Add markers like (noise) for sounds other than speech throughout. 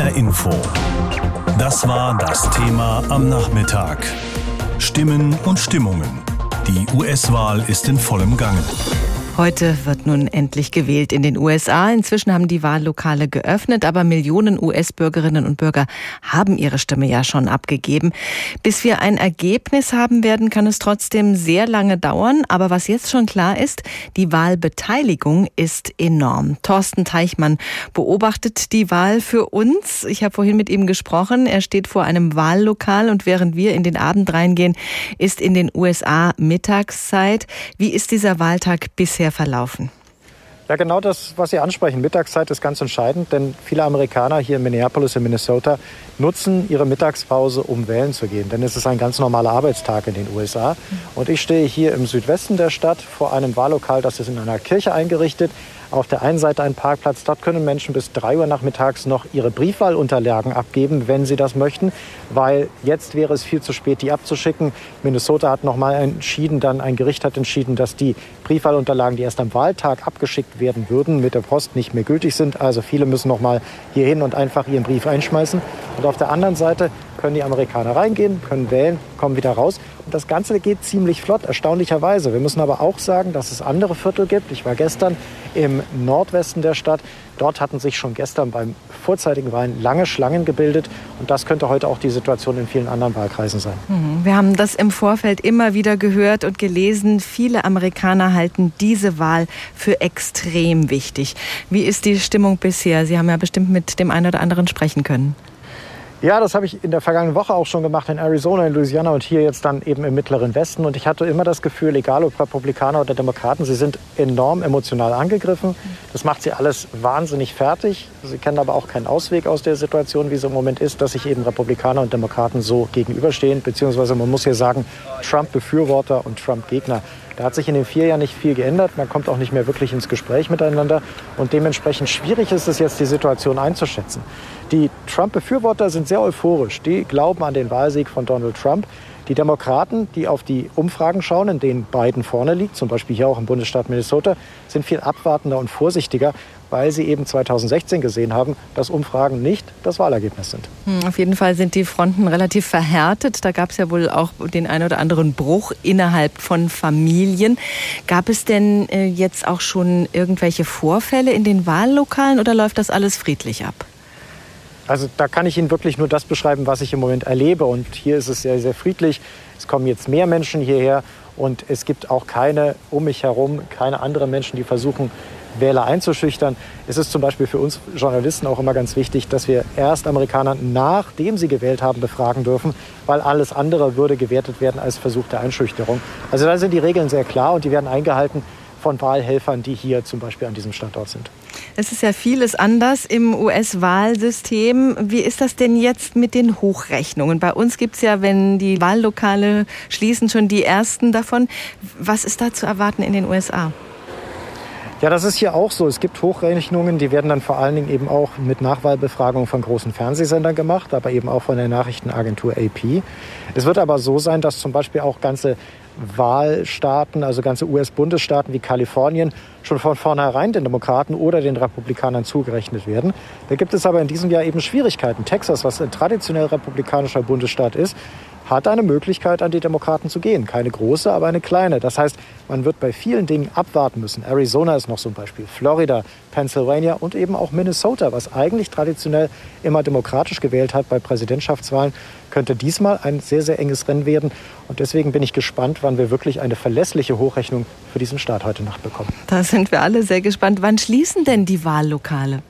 HR Info. Das war das Thema am Nachmittag. Stimmen und Stimmungen. Die US-Wahl ist in vollem Gange. Heute wird nun endlich gewählt in den USA. Inzwischen haben die Wahllokale geöffnet, aber Millionen US-Bürgerinnen und Bürger haben ihre Stimme ja schon abgegeben. Bis wir ein Ergebnis haben werden, kann es trotzdem sehr lange dauern. Aber was jetzt schon klar ist, die Wahlbeteiligung ist enorm. Thorsten Teichmann beobachtet die Wahl für uns. Ich habe vorhin mit ihm gesprochen. Er steht vor einem Wahllokal und während wir in den Abend reingehen, ist in den USA Mittagszeit. Wie ist dieser Wahltag bisher bisher verlaufen? Ja, genau das, was Sie ansprechen. Mittagszeit ist ganz entscheidend, denn viele Amerikaner hier in Minneapolis in Minnesota nutzen ihre Mittagspause, um wählen zu gehen. Denn es ist ein ganz normaler Arbeitstag in den USA. Und ich stehe hier im Südwesten der Stadt vor einem Wahllokal, das ist in einer Kirche eingerichtet. Auf der einen Seite ein Parkplatz. Dort können Menschen bis drei Uhr nachmittags noch ihre Briefwahlunterlagen abgeben, wenn sie das möchten, weil jetzt wäre es viel zu spät, die abzuschicken. Minnesota hat nochmal entschieden, dann ein Gericht hat entschieden, dass die Briefwahlunterlagen, die erst am Wahltag abgeschickt werden würden, mit der Post nicht mehr gültig sind. Also viele müssen noch mal hierhin und einfach ihren Brief einschmeißen. Und auf der anderen Seite können die Amerikaner reingehen, können wählen, kommen wieder raus. Das Ganze geht ziemlich flott, erstaunlicherweise. Wir müssen aber auch sagen, dass es andere Viertel gibt. Ich war gestern im Nordwesten der Stadt. Dort hatten sich schon gestern beim vorzeitigen Wahlen lange Schlangen gebildet. Und das könnte heute auch die Situation in vielen anderen Wahlkreisen sein. Mhm. Wir haben das im Vorfeld immer wieder gehört und gelesen. Viele Amerikaner halten diese Wahl für extrem wichtig. Wie ist die Stimmung bisher? Sie haben ja bestimmt mit dem einen oder anderen sprechen können. Ja, das habe ich in der vergangenen Woche auch schon gemacht in Arizona, in Louisiana und hier jetzt dann eben im Mittleren Westen. Und ich hatte immer das Gefühl, egal ob Republikaner oder Demokraten, sie sind enorm emotional angegriffen. Das macht sie alles wahnsinnig fertig. Sie kennen aber auch keinen Ausweg aus der Situation, wie es im Moment ist, dass sich eben Republikaner und Demokraten so gegenüberstehen. Beziehungsweise man muss hier sagen, Trump-Befürworter und Trump-Gegner. Da hat sich in den vier Jahren nicht viel geändert. Man kommt auch nicht mehr wirklich ins Gespräch miteinander. Und dementsprechend schwierig ist es jetzt, die Situation einzuschätzen. Die Trump-Befürworter sind sehr euphorisch. Die glauben an den Wahlsieg von Donald Trump. Die Demokraten, die auf die Umfragen schauen, in denen Biden vorne liegt, zum Beispiel hier auch im Bundesstaat Minnesota, sind viel abwartender und vorsichtiger, weil sie eben 2016 gesehen haben, dass Umfragen nicht das Wahlergebnis sind. Hm, auf jeden Fall sind die Fronten relativ verhärtet. Da gab es ja wohl auch den einen oder anderen Bruch innerhalb von Familien. Gab es denn äh, jetzt auch schon irgendwelche Vorfälle in den Wahllokalen oder läuft das alles friedlich ab? Also da kann ich Ihnen wirklich nur das beschreiben, was ich im Moment erlebe. Und hier ist es sehr, sehr friedlich. Es kommen jetzt mehr Menschen hierher und es gibt auch keine um mich herum, keine anderen Menschen, die versuchen, Wähler einzuschüchtern. Es ist zum Beispiel für uns Journalisten auch immer ganz wichtig, dass wir erst Amerikaner, nachdem sie gewählt haben, befragen dürfen, weil alles andere würde gewertet werden als Versuch der Einschüchterung. Also da sind die Regeln sehr klar und die werden eingehalten von Wahlhelfern, die hier zum Beispiel an diesem Standort sind. Es ist ja vieles anders im US-Wahlsystem. Wie ist das denn jetzt mit den Hochrechnungen? Bei uns gibt es ja, wenn die Wahllokale schließen, schon die ersten davon. Was ist da zu erwarten in den USA? Ja, das ist hier auch so. Es gibt Hochrechnungen, die werden dann vor allen Dingen eben auch mit Nachwahlbefragungen von großen Fernsehsendern gemacht, aber eben auch von der Nachrichtenagentur AP. Es wird aber so sein, dass zum Beispiel auch ganze Wahlstaaten, also ganze US-Bundesstaaten wie Kalifornien, schon von vornherein den Demokraten oder den Republikanern zugerechnet werden. Da gibt es aber in diesem Jahr eben Schwierigkeiten. Texas, was ein traditionell republikanischer Bundesstaat ist, hat eine Möglichkeit, an die Demokraten zu gehen. Keine große, aber eine kleine. Das heißt, man wird bei vielen Dingen abwarten müssen. Arizona ist noch so ein Beispiel, Florida, Pennsylvania und eben auch Minnesota, was eigentlich traditionell immer demokratisch gewählt hat bei Präsidentschaftswahlen, könnte diesmal ein sehr, sehr enges Rennen werden. Und deswegen bin ich gespannt, wann wir wirklich eine verlässliche Hochrechnung für diesen Staat heute Nacht bekommen. Da sind wir alle sehr gespannt. Wann schließen denn die Wahllokale?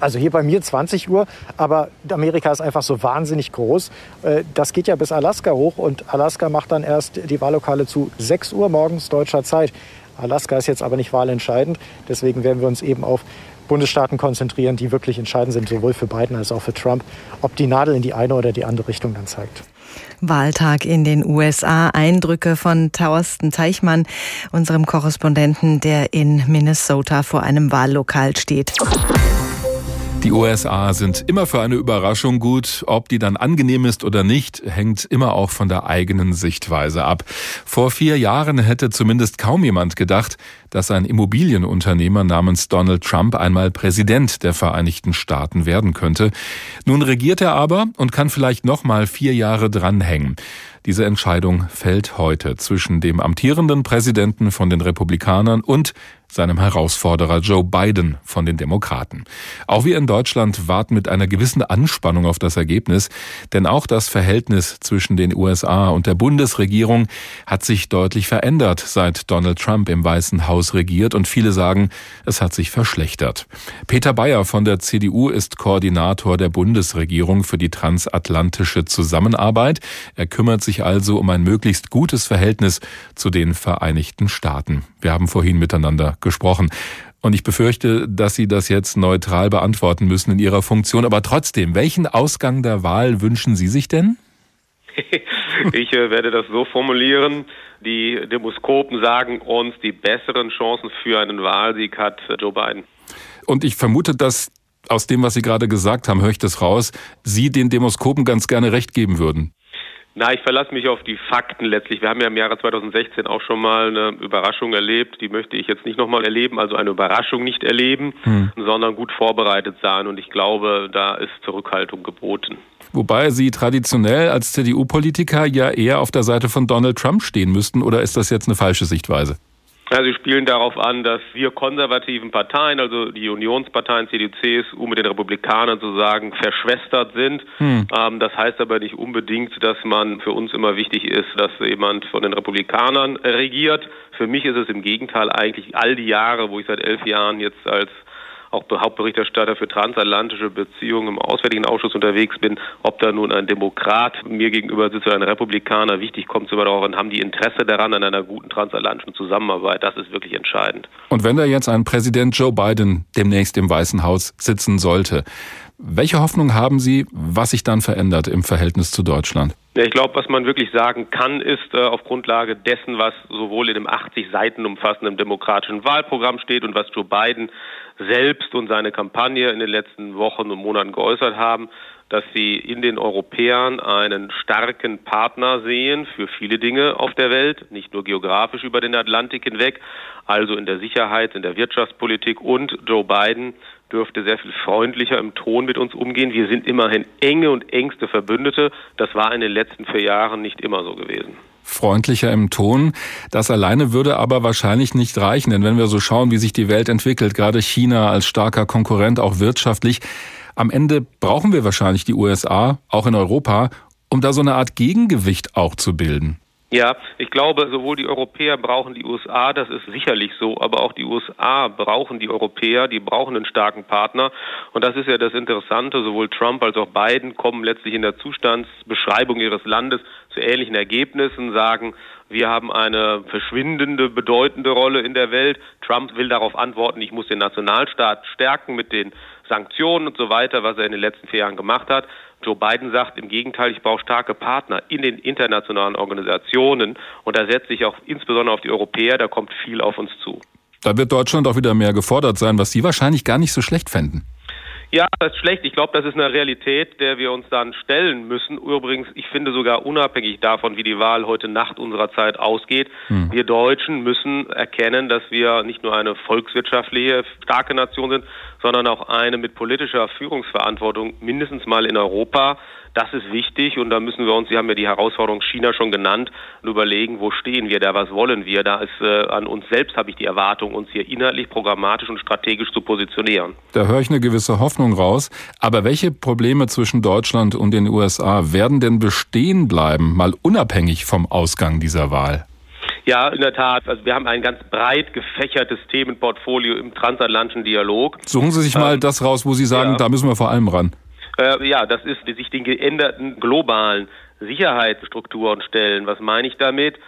Also hier bei mir 20 Uhr, aber Amerika ist einfach so wahnsinnig groß. Äh, das geht ja bis Alaska hoch und Alaska macht dann erst die Wahllokale zu 6 Uhr morgens deutscher Zeit. Alaska ist jetzt aber nicht wahlentscheidend, deswegen werden wir uns eben auf Bundesstaaten konzentrieren, die wirklich entscheidend sind, sowohl für Biden als auch für Trump, ob die Nadel in die eine oder die andere Richtung dann zeigt. Wahltag in den USA. Eindrücke von Thorsten Teichmann, unserem Korrespondenten, der in Minnesota vor einem Wahllokal steht. Die USA sind immer für eine Überraschung gut. Ob die dann angenehm ist oder nicht, hängt immer auch von der eigenen Sichtweise ab. Vor vier Jahren hätte zumindest kaum jemand gedacht, dass ein Immobilienunternehmer namens Donald Trump einmal Präsident der Vereinigten Staaten werden könnte. Nun regiert er aber und kann vielleicht noch mal vier Jahre dranhängen. Diese Entscheidung fällt heute zwischen dem amtierenden Präsidenten von den Republikanern und seinem Herausforderer Joe Biden von den Demokraten. Auch wir in Deutschland warten mit einer gewissen Anspannung auf das Ergebnis, denn auch das Verhältnis zwischen den USA und der Bundesregierung hat sich deutlich verändert, seit Donald Trump im Weißen Haus regiert und viele sagen, es hat sich verschlechtert. Peter Bayer von der CDU ist Koordinator der Bundesregierung für die transatlantische Zusammenarbeit. Er kümmert sich also um ein möglichst gutes Verhältnis zu den Vereinigten Staaten. Wir haben vorhin miteinander gesprochen. Und ich befürchte, dass Sie das jetzt neutral beantworten müssen in Ihrer Funktion. Aber trotzdem, welchen Ausgang der Wahl wünschen Sie sich denn? (laughs) ich äh, werde das so formulieren. Die Demoskopen sagen uns, die besseren Chancen für einen Wahlsieg hat Joe Biden. Und ich vermute, dass aus dem, was Sie gerade gesagt haben, höre ich das raus, Sie den Demoskopen ganz gerne recht geben würden. Na, ich verlasse mich auf die Fakten letztlich. Wir haben ja im Jahre 2016 auch schon mal eine Überraschung erlebt. Die möchte ich jetzt nicht nochmal erleben, also eine Überraschung nicht erleben, hm. sondern gut vorbereitet sein. Und ich glaube, da ist Zurückhaltung geboten. Wobei Sie traditionell als CDU-Politiker ja eher auf der Seite von Donald Trump stehen müssten, oder ist das jetzt eine falsche Sichtweise? Ja, sie spielen darauf an, dass wir konservativen Parteien, also die Unionsparteien CDU, CSU mit den Republikanern sozusagen verschwestert sind. Hm. Ähm, das heißt aber nicht unbedingt, dass man für uns immer wichtig ist, dass jemand von den Republikanern regiert. Für mich ist es im Gegenteil eigentlich all die Jahre, wo ich seit elf Jahren jetzt als auch Hauptberichterstatter für transatlantische Beziehungen im Auswärtigen Ausschuss unterwegs bin, ob da nun ein Demokrat mir gegenüber sitzt oder ein Republikaner, wichtig kommt es immer darauf an, haben die Interesse daran an einer guten transatlantischen Zusammenarbeit. Das ist wirklich entscheidend. Und wenn da jetzt ein Präsident Joe Biden demnächst im Weißen Haus sitzen sollte, welche Hoffnung haben Sie, was sich dann verändert im Verhältnis zu Deutschland? Ja, ich glaube, was man wirklich sagen kann, ist äh, auf Grundlage dessen, was sowohl in dem 80 Seiten umfassenden demokratischen Wahlprogramm steht und was Joe Biden selbst und seine Kampagne in den letzten Wochen und Monaten geäußert haben, dass sie in den Europäern einen starken Partner sehen für viele Dinge auf der Welt, nicht nur geografisch über den Atlantik hinweg, also in der Sicherheit, in der Wirtschaftspolitik und Joe Biden dürfte sehr viel freundlicher im Ton mit uns umgehen. Wir sind immerhin enge und engste Verbündete. Das war in den letzten vier Jahren nicht immer so gewesen freundlicher im Ton. Das alleine würde aber wahrscheinlich nicht reichen, denn wenn wir so schauen, wie sich die Welt entwickelt, gerade China als starker Konkurrent, auch wirtschaftlich, am Ende brauchen wir wahrscheinlich die USA, auch in Europa, um da so eine Art Gegengewicht auch zu bilden. Ja, ich glaube, sowohl die Europäer brauchen die USA, das ist sicherlich so, aber auch die USA brauchen die Europäer, die brauchen einen starken Partner. Und das ist ja das Interessante, sowohl Trump als auch Biden kommen letztlich in der Zustandsbeschreibung ihres Landes zu ähnlichen Ergebnissen, sagen, wir haben eine verschwindende, bedeutende Rolle in der Welt. Trump will darauf antworten, ich muss den Nationalstaat stärken mit den Sanktionen und so weiter, was er in den letzten vier Jahren gemacht hat. Joe Biden sagt im Gegenteil, ich brauche starke Partner in den internationalen Organisationen und da setze ich auch insbesondere auf die Europäer, da kommt viel auf uns zu. Da wird Deutschland auch wieder mehr gefordert sein, was Sie wahrscheinlich gar nicht so schlecht fänden. Ja, das ist schlecht. Ich glaube, das ist eine Realität, der wir uns dann stellen müssen. Übrigens, ich finde sogar unabhängig davon, wie die Wahl heute Nacht unserer Zeit ausgeht, hm. wir Deutschen müssen erkennen, dass wir nicht nur eine volkswirtschaftliche starke Nation sind, sondern auch eine mit politischer Führungsverantwortung mindestens mal in Europa das ist wichtig und da müssen wir uns, Sie haben ja die Herausforderung China schon genannt, überlegen, wo stehen wir da, was wollen wir. Da ist äh, an uns selbst habe ich die Erwartung, uns hier inhaltlich, programmatisch und strategisch zu positionieren. Da höre ich eine gewisse Hoffnung raus. Aber welche Probleme zwischen Deutschland und den USA werden denn bestehen bleiben, mal unabhängig vom Ausgang dieser Wahl? Ja, in der Tat. Also wir haben ein ganz breit gefächertes Themenportfolio im transatlantischen Dialog. Suchen Sie sich mal ähm, das raus, wo Sie sagen, ja. da müssen wir vor allem ran. Äh, ja, das ist sich den geänderten globalen Sicherheitsstrukturen stellen. Was meine ich damit?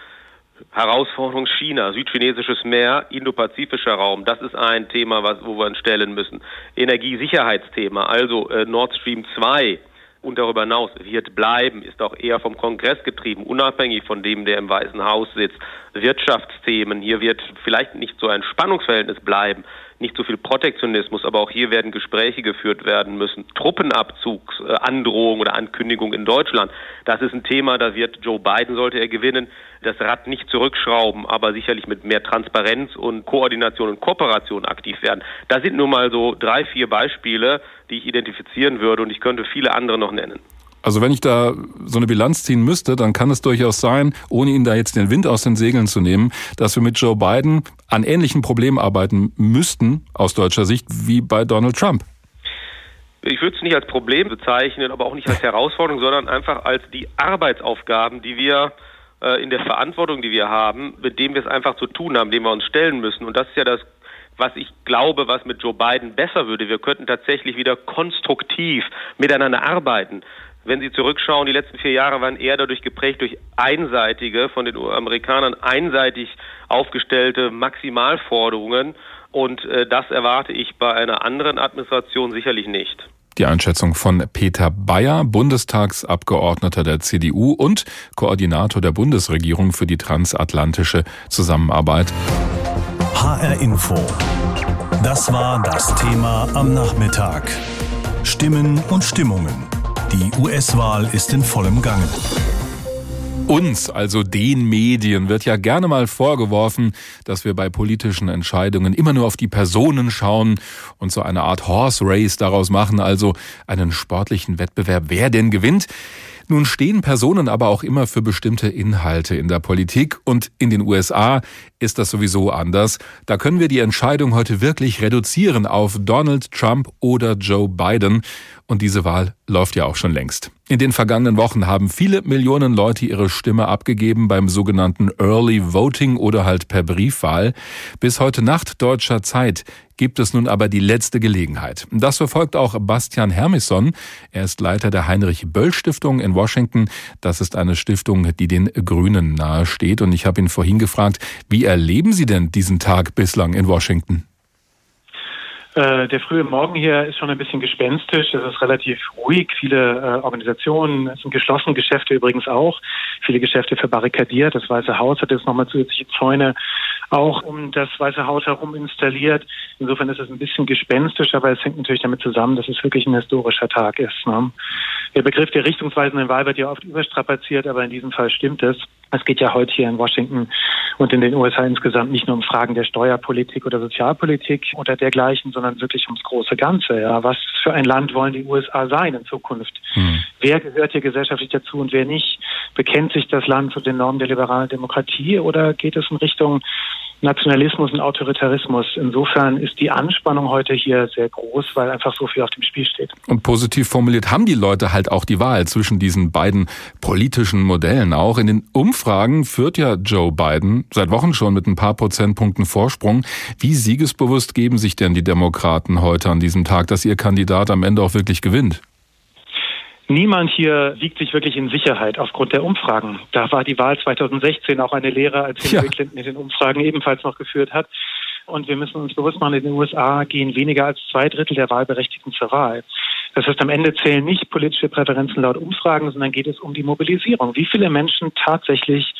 Herausforderung China, südchinesisches Meer, indopazifischer Raum, das ist ein Thema, was, wo wir uns stellen müssen. Energiesicherheitsthema, also äh, Nord Stream 2 und darüber hinaus wird bleiben, ist auch eher vom Kongress getrieben, unabhängig von dem, der im Weißen Haus sitzt. Wirtschaftsthemen, hier wird vielleicht nicht so ein Spannungsverhältnis bleiben. Nicht so viel Protektionismus, aber auch hier werden Gespräche geführt werden müssen. Truppenabzugsandrohung oder Ankündigung in Deutschland, das ist ein Thema, da wird Joe Biden, sollte er gewinnen, das Rad nicht zurückschrauben, aber sicherlich mit mehr Transparenz und Koordination und Kooperation aktiv werden. Da sind nun mal so drei, vier Beispiele, die ich identifizieren würde und ich könnte viele andere noch nennen. Also wenn ich da so eine Bilanz ziehen müsste, dann kann es durchaus sein, ohne Ihnen da jetzt den Wind aus den Segeln zu nehmen, dass wir mit Joe Biden an ähnlichen Problemen arbeiten müssten, aus deutscher Sicht, wie bei Donald Trump. Ich würde es nicht als Problem bezeichnen, aber auch nicht als Herausforderung, sondern einfach als die Arbeitsaufgaben, die wir äh, in der Verantwortung, die wir haben, mit dem wir es einfach zu tun haben, dem wir uns stellen müssen. Und das ist ja das was ich glaube, was mit Joe Biden besser würde. Wir könnten tatsächlich wieder konstruktiv miteinander arbeiten. Wenn Sie zurückschauen, die letzten vier Jahre waren eher dadurch geprägt durch einseitige, von den Amerikanern einseitig aufgestellte Maximalforderungen. Und äh, das erwarte ich bei einer anderen Administration sicherlich nicht. Die Einschätzung von Peter Bayer, Bundestagsabgeordneter der CDU und Koordinator der Bundesregierung für die transatlantische Zusammenarbeit. HR Info. Das war das Thema am Nachmittag. Stimmen und Stimmungen. Die US-Wahl ist in vollem Gange. Uns, also den Medien, wird ja gerne mal vorgeworfen, dass wir bei politischen Entscheidungen immer nur auf die Personen schauen und so eine Art Horse Race daraus machen, also einen sportlichen Wettbewerb, wer denn gewinnt. Nun stehen Personen aber auch immer für bestimmte Inhalte in der Politik und in den USA ist das sowieso anders. Da können wir die Entscheidung heute wirklich reduzieren auf Donald Trump oder Joe Biden und diese Wahl läuft ja auch schon längst. In den vergangenen Wochen haben viele Millionen Leute ihre Stimme abgegeben beim sogenannten Early Voting oder halt per Briefwahl. Bis heute Nacht deutscher Zeit gibt es nun aber die letzte Gelegenheit. Das verfolgt auch Bastian Hermisson. Er ist Leiter der Heinrich Böll Stiftung in Washington. Das ist eine Stiftung, die den Grünen nahesteht. Und ich habe ihn vorhin gefragt, wie erleben Sie denn diesen Tag bislang in Washington? Äh, der frühe Morgen hier ist schon ein bisschen gespenstisch. Es ist relativ ruhig. Viele äh, Organisationen, sind geschlossen, Geschäfte übrigens auch. Viele Geschäfte verbarrikadiert. Das Weiße Haus hat jetzt nochmal zusätzliche Zäune auch um das Weiße Haus herum installiert. Insofern ist es ein bisschen gespenstisch, aber es hängt natürlich damit zusammen, dass es wirklich ein historischer Tag ist. Ne? Der Begriff der richtungsweisenden Wahl wird ja oft überstrapaziert, aber in diesem Fall stimmt es. Es geht ja heute hier in Washington und in den USA insgesamt nicht nur um Fragen der Steuerpolitik oder Sozialpolitik oder dergleichen, sondern wirklich ums große Ganze. Ja, was für ein Land wollen die USA sein in Zukunft? Hm. Wer gehört hier gesellschaftlich dazu und wer nicht? Bekennt sich das Land zu den Normen der liberalen Demokratie oder geht es in Richtung Nationalismus und Autoritarismus. Insofern ist die Anspannung heute hier sehr groß, weil einfach so viel auf dem Spiel steht. Und positiv formuliert haben die Leute halt auch die Wahl zwischen diesen beiden politischen Modellen auch. In den Umfragen führt ja Joe Biden seit Wochen schon mit ein paar Prozentpunkten Vorsprung. Wie siegesbewusst geben sich denn die Demokraten heute an diesem Tag, dass ihr Kandidat am Ende auch wirklich gewinnt? Niemand hier wiegt sich wirklich in Sicherheit aufgrund der Umfragen. Da war die Wahl 2016 auch eine Lehre, als Hillary ja. Clinton in den Umfragen ebenfalls noch geführt hat. Und wir müssen uns bewusst machen, in den USA gehen weniger als zwei Drittel der Wahlberechtigten zur Wahl. Das heißt, am Ende zählen nicht politische Präferenzen laut Umfragen, sondern geht es um die Mobilisierung. Wie viele Menschen tatsächlich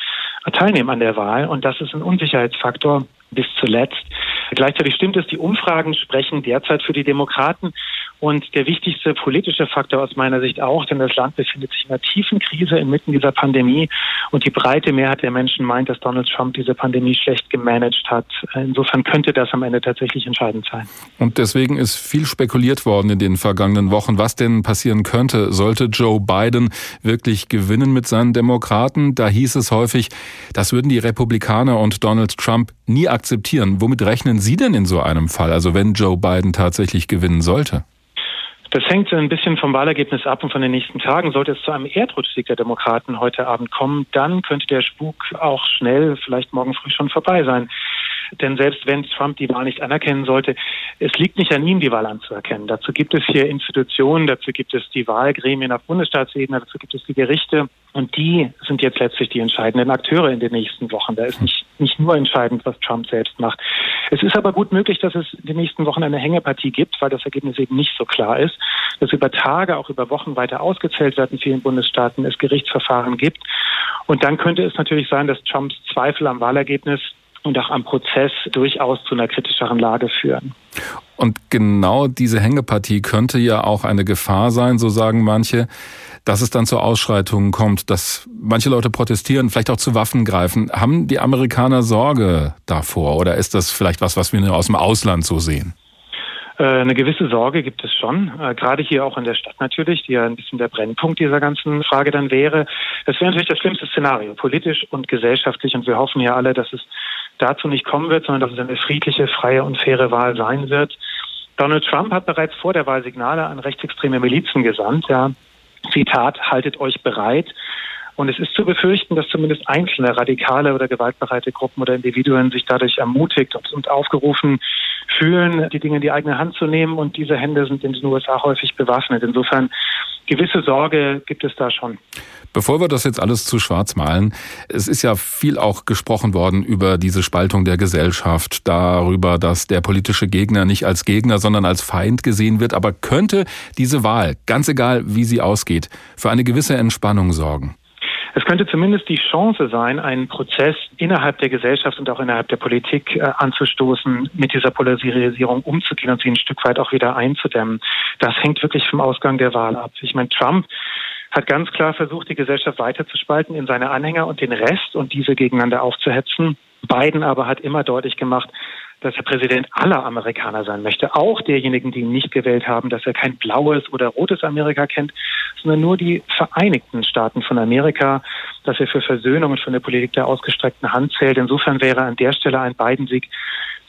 teilnehmen an der Wahl? Und das ist ein Unsicherheitsfaktor bis zuletzt. Gleichzeitig stimmt es, die Umfragen sprechen derzeit für die Demokraten. Und der wichtigste politische Faktor aus meiner Sicht auch, denn das Land befindet sich in einer tiefen Krise inmitten dieser Pandemie. Und die breite Mehrheit der Menschen meint, dass Donald Trump diese Pandemie schlecht gemanagt hat. Insofern könnte das am Ende tatsächlich entscheidend sein. Und deswegen ist viel spekuliert worden in den vergangenen Wochen, was denn passieren könnte, sollte Joe Biden wirklich gewinnen mit seinen Demokraten. Da hieß es häufig, das würden die Republikaner und Donald Trump nie akzeptieren. Womit rechnen Sie denn in so einem Fall, also wenn Joe Biden tatsächlich gewinnen sollte? Das hängt ein bisschen vom Wahlergebnis ab und von den nächsten Tagen. Sollte es zu einem Erdrutschsieg der Demokraten heute Abend kommen, dann könnte der Spuk auch schnell, vielleicht morgen früh schon vorbei sein. Denn selbst wenn Trump die Wahl nicht anerkennen sollte, es liegt nicht an ihm, die Wahl anzuerkennen. Dazu gibt es hier Institutionen, dazu gibt es die Wahlgremien auf Bundesstaatsebene, dazu gibt es die Gerichte. Und die sind jetzt letztlich die entscheidenden Akteure in den nächsten Wochen. Da ist nicht, nicht nur entscheidend, was Trump selbst macht. Es ist aber gut möglich, dass es in den nächsten Wochen eine Hängepartie gibt, weil das Ergebnis eben nicht so klar ist, dass über Tage, auch über Wochen weiter ausgezählt wird in vielen Bundesstaaten, es Gerichtsverfahren gibt. Und dann könnte es natürlich sein, dass Trumps Zweifel am Wahlergebnis und auch am Prozess durchaus zu einer kritischeren Lage führen. Und genau diese Hängepartie könnte ja auch eine Gefahr sein, so sagen manche, dass es dann zu Ausschreitungen kommt, dass manche Leute protestieren, vielleicht auch zu Waffen greifen. Haben die Amerikaner Sorge davor oder ist das vielleicht was, was wir nur aus dem Ausland so sehen? Äh, eine gewisse Sorge gibt es schon, äh, gerade hier auch in der Stadt natürlich, die ja ein bisschen der Brennpunkt dieser ganzen Frage dann wäre. Das wäre natürlich das schlimmste Szenario, politisch und gesellschaftlich. Und wir hoffen ja alle, dass es dazu nicht kommen wird, sondern dass es eine friedliche, freie und faire Wahl sein wird. Donald Trump hat bereits vor der Wahl Signale an rechtsextreme Milizen gesandt. Ja, Zitat, haltet euch bereit. Und es ist zu befürchten, dass zumindest einzelne radikale oder gewaltbereite Gruppen oder Individuen sich dadurch ermutigt und aufgerufen fühlen, die Dinge in die eigene Hand zu nehmen. Und diese Hände sind in den USA häufig bewaffnet. Insofern gewisse Sorge gibt es da schon. Bevor wir das jetzt alles zu schwarz malen, es ist ja viel auch gesprochen worden über diese Spaltung der Gesellschaft, darüber, dass der politische Gegner nicht als Gegner, sondern als Feind gesehen wird. Aber könnte diese Wahl, ganz egal wie sie ausgeht, für eine gewisse Entspannung sorgen? Es könnte zumindest die Chance sein, einen Prozess innerhalb der Gesellschaft und auch innerhalb der Politik äh, anzustoßen, mit dieser Polarisierung umzugehen und sie ein Stück weit auch wieder einzudämmen. Das hängt wirklich vom Ausgang der Wahl ab. Ich meine, Trump hat ganz klar versucht, die Gesellschaft weiterzuspalten in seine Anhänger und den Rest und diese gegeneinander aufzuhetzen. Biden aber hat immer deutlich gemacht, dass er Präsident aller Amerikaner sein möchte, auch derjenigen, die ihn nicht gewählt haben, dass er kein blaues oder rotes Amerika kennt, sondern nur die Vereinigten Staaten von Amerika, dass er für Versöhnung und für eine Politik der ausgestreckten Hand zählt. Insofern wäre an der Stelle ein Biden-Sieg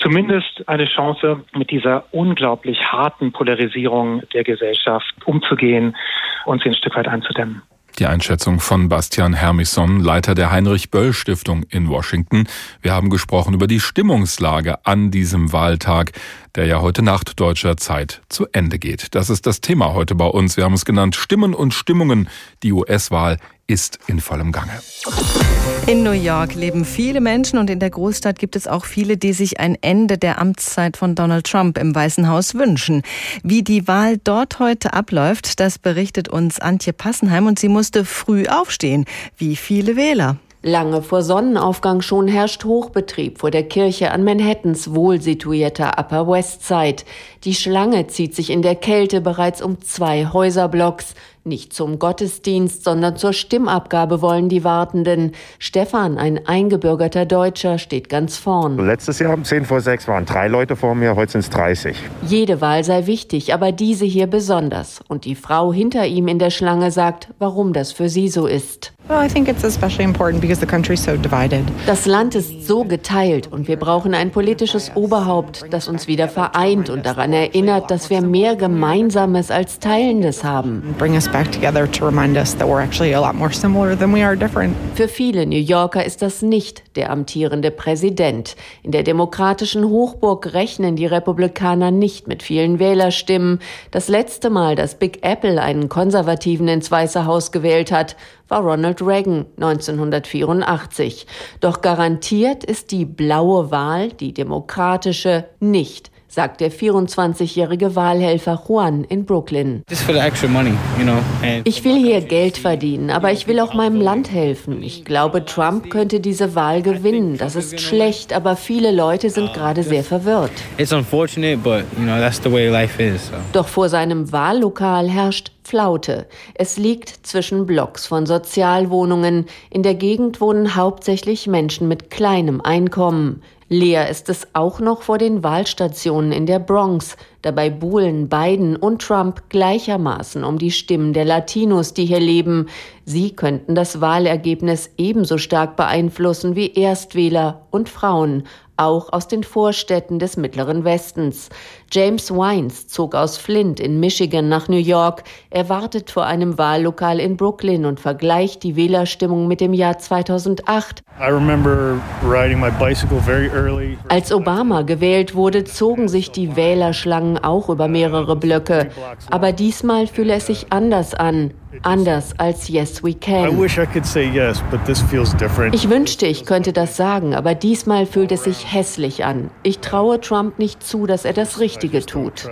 zumindest eine Chance, mit dieser unglaublich harten Polarisierung der Gesellschaft umzugehen und sie ein Stück weit einzudämmen. Die Einschätzung von Bastian Hermisson, Leiter der Heinrich Böll Stiftung in Washington. Wir haben gesprochen über die Stimmungslage an diesem Wahltag, der ja heute Nacht deutscher Zeit zu Ende geht. Das ist das Thema heute bei uns. Wir haben es genannt Stimmen und Stimmungen. Die US-Wahl ist in vollem Gange. In New York leben viele Menschen und in der Großstadt gibt es auch viele, die sich ein Ende der Amtszeit von Donald Trump im Weißen Haus wünschen. Wie die Wahl dort heute abläuft, das berichtet uns Antje Passenheim und sie musste früh aufstehen, wie viele Wähler. Lange vor Sonnenaufgang schon herrscht Hochbetrieb vor der Kirche an Manhattans wohlsituierter Upper West Side. Die Schlange zieht sich in der Kälte bereits um zwei Häuserblocks. Nicht zum Gottesdienst, sondern zur Stimmabgabe wollen die Wartenden. Stefan, ein eingebürgerter Deutscher, steht ganz vorn. Letztes Jahr um 10 vor 6 waren drei Leute vor mir, heute sind es 30. Jede Wahl sei wichtig, aber diese hier besonders. Und die Frau hinter ihm in der Schlange sagt, warum das für sie so ist. Das Land ist so geteilt und wir brauchen ein politisches Oberhaupt, das uns wieder vereint und daran erinnert, dass wir mehr Gemeinsames als Teilendes haben. Für viele New Yorker ist das nicht der amtierende Präsident. In der demokratischen Hochburg rechnen die Republikaner nicht mit vielen Wählerstimmen. Das letzte Mal, dass Big Apple einen Konservativen ins Weiße Haus gewählt hat, war Ronald Reagan 1984. Doch garantiert ist die blaue Wahl, die demokratische, nicht sagt der 24-jährige Wahlhelfer Juan in Brooklyn. Ich will hier Geld verdienen, aber ich will auch meinem End helfen. Ich glaube, Trump könnte diese Wahl gewinnen. Das ist schlecht, aber viele Leute sind gerade sehr verwirrt. Doch vor seinem Wahllokal herrscht Flaute. Es liegt zwischen Blocks von Sozialwohnungen. In der Gegend wohnen hauptsächlich Menschen mit kleinem Einkommen. Leer ist es auch noch vor den Wahlstationen in der Bronx. Dabei buhlen Biden und Trump gleichermaßen um die Stimmen der Latinos, die hier leben. Sie könnten das Wahlergebnis ebenso stark beeinflussen wie Erstwähler und Frauen auch aus den Vorstädten des Mittleren Westens. James Wines zog aus Flint in Michigan nach New York. Er wartet vor einem Wahllokal in Brooklyn und vergleicht die Wählerstimmung mit dem Jahr 2008. Als Obama gewählt wurde, zogen sich die Wählerschlangen auch über mehrere Blöcke. Aber diesmal fühle es sich anders an. Anders als Yes We Can. Ich wünschte, ich könnte das sagen, aber diesmal fühlt es sich hässlich an. Ich traue Trump nicht zu, dass er das Richtige tut.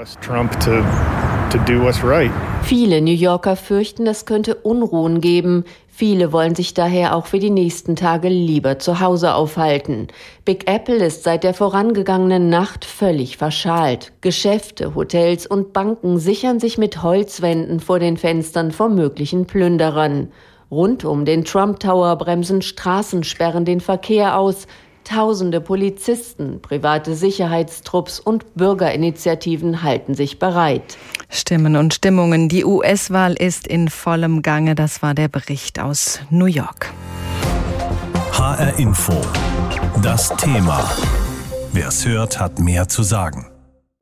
Viele New Yorker fürchten, es könnte Unruhen geben. Viele wollen sich daher auch für die nächsten Tage lieber zu Hause aufhalten. Big Apple ist seit der vorangegangenen Nacht völlig verschalt. Geschäfte, Hotels und Banken sichern sich mit Holzwänden vor den Fenstern vor möglichen Plünderern. Rund um den Trump Tower bremsen Straßensperren den Verkehr aus. Tausende Polizisten, private Sicherheitstrupps und Bürgerinitiativen halten sich bereit. Stimmen und Stimmungen. Die US-Wahl ist in vollem Gange. Das war der Bericht aus New York. HR Info. Das Thema. Wer es hört, hat mehr zu sagen.